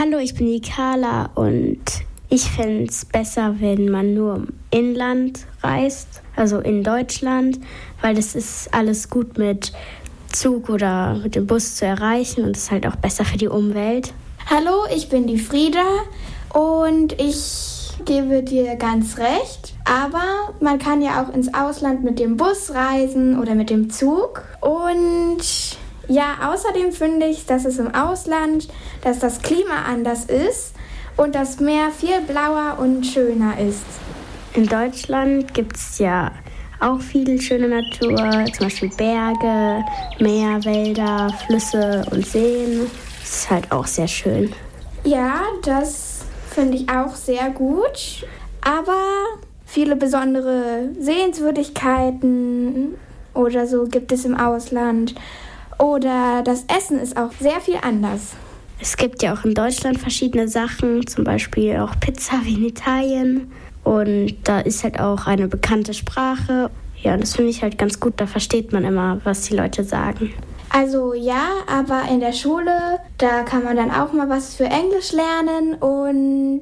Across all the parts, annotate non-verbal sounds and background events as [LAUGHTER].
Hallo, ich bin die Carla und ich finde es besser, wenn man nur im Inland reist, also in Deutschland, weil das ist alles gut mit Zug oder mit dem Bus zu erreichen und ist halt auch besser für die Umwelt. Hallo, ich bin die Frieda und ich gebe dir ganz recht. Aber man kann ja auch ins Ausland mit dem Bus reisen oder mit dem Zug. Und ja, außerdem finde ich, dass es im Ausland, dass das Klima anders ist und das Meer viel blauer und schöner ist. In Deutschland gibt es ja auch viel schöne Natur, zum Beispiel Berge, Meer, Wälder, Flüsse und Seen. Das ist halt auch sehr schön. Ja, das finde ich auch sehr gut. Aber viele besondere Sehenswürdigkeiten oder so gibt es im Ausland. Oder das Essen ist auch sehr viel anders. Es gibt ja auch in Deutschland verschiedene Sachen, zum Beispiel auch Pizza wie [LAUGHS] in Italien. Und da ist halt auch eine bekannte Sprache. Ja, das finde ich halt ganz gut. Da versteht man immer, was die Leute sagen. Also ja, aber in der Schule, da kann man dann auch mal was für Englisch lernen und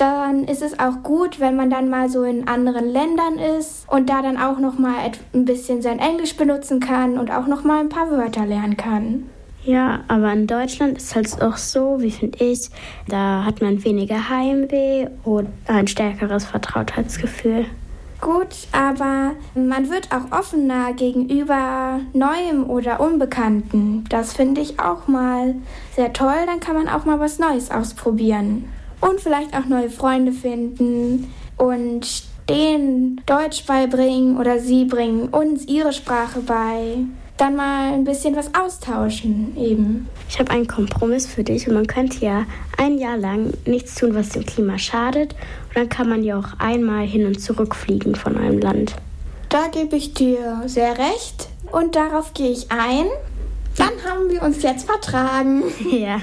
dann ist es auch gut, wenn man dann mal so in anderen Ländern ist und da dann auch noch mal ein bisschen sein Englisch benutzen kann und auch noch mal ein paar Wörter lernen kann. Ja, aber in Deutschland ist halt auch so, wie finde ich, da hat man weniger Heimweh und ein stärkeres Vertrautheitsgefühl. Gut, aber man wird auch offener gegenüber Neuem oder Unbekannten. Das finde ich auch mal sehr toll. Dann kann man auch mal was Neues ausprobieren. Und vielleicht auch neue Freunde finden und denen Deutsch beibringen oder sie bringen uns ihre Sprache bei dann mal ein bisschen was austauschen eben. Ich habe einen Kompromiss für dich und man könnte ja ein Jahr lang nichts tun, was dem Klima schadet. Und dann kann man ja auch einmal hin und zurück fliegen von einem Land. Da gebe ich dir sehr recht und darauf gehe ich ein. Dann haben wir uns jetzt vertragen. [LAUGHS] Ja.